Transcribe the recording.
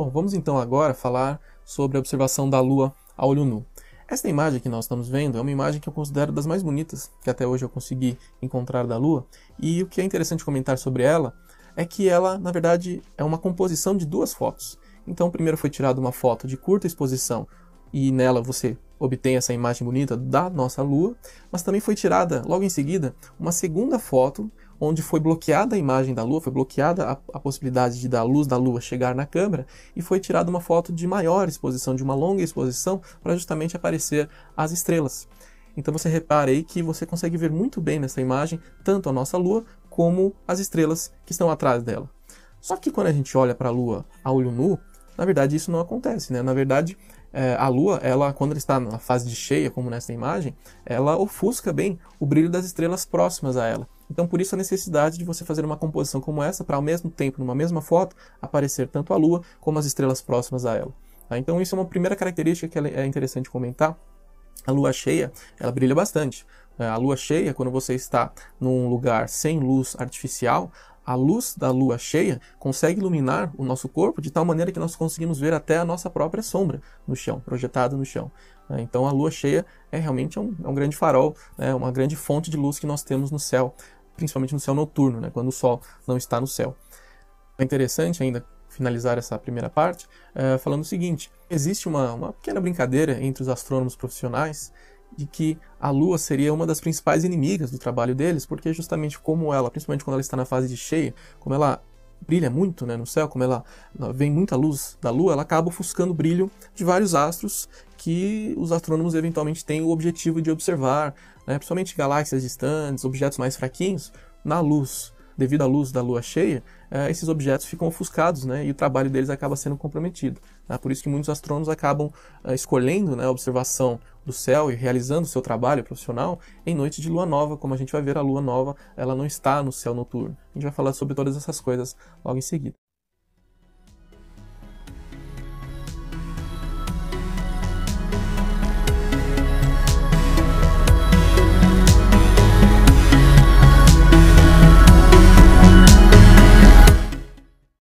Bom, vamos então agora falar sobre a observação da Lua a olho nu. Esta imagem que nós estamos vendo é uma imagem que eu considero das mais bonitas que até hoje eu consegui encontrar da Lua, e o que é interessante comentar sobre ela é que ela, na verdade, é uma composição de duas fotos. Então, primeiro foi tirada uma foto de curta exposição e nela você obtém essa imagem bonita da nossa Lua, mas também foi tirada logo em seguida uma segunda foto onde foi bloqueada a imagem da Lua, foi bloqueada a, a, possibilidade de da luz da Lua chegar na câmera e foi tirada uma foto de maior exposição, de uma longa exposição, para justamente aparecer as estrelas. Então você repare aí que você consegue ver muito bem nessa imagem tanto a nossa Lua como as estrelas que estão atrás dela. Só que quando a gente olha para a Lua a olho nu, na verdade isso não acontece, né? Na verdade, é, a Lua, ela quando ela está na fase de cheia, como nessa imagem, ela ofusca bem o brilho das estrelas próximas a ela. Então, por isso a necessidade de você fazer uma composição como essa, para ao mesmo tempo, numa mesma foto, aparecer tanto a Lua como as estrelas próximas a ela. Tá? Então, isso é uma primeira característica que é interessante comentar. A lua cheia, ela brilha bastante. É, a lua cheia, quando você está num lugar sem luz artificial, a luz da lua cheia consegue iluminar o nosso corpo de tal maneira que nós conseguimos ver até a nossa própria sombra no chão, projetada no chão. É, então a lua cheia é realmente um, é um grande farol, é uma grande fonte de luz que nós temos no céu principalmente no céu noturno, né, quando o Sol não está no céu. É interessante ainda finalizar essa primeira parte é, falando o seguinte: existe uma, uma pequena brincadeira entre os astrônomos profissionais de que a Lua seria uma das principais inimigas do trabalho deles, porque justamente como ela, principalmente quando ela está na fase de cheia, como ela brilha muito né, no céu, como ela vem muita luz da Lua, ela acaba ofuscando o brilho de vários astros que os astrônomos eventualmente têm o objetivo de observar, né, principalmente galáxias distantes, objetos mais fraquinhos, na luz. Devido à luz da lua cheia, eh, esses objetos ficam ofuscados né, e o trabalho deles acaba sendo comprometido. Tá? Por isso que muitos astrônomos acabam eh, escolhendo né, a observação do céu e realizando seu trabalho profissional em noite de lua nova, como a gente vai ver a lua nova, ela não está no céu noturno. A gente vai falar sobre todas essas coisas logo em seguida.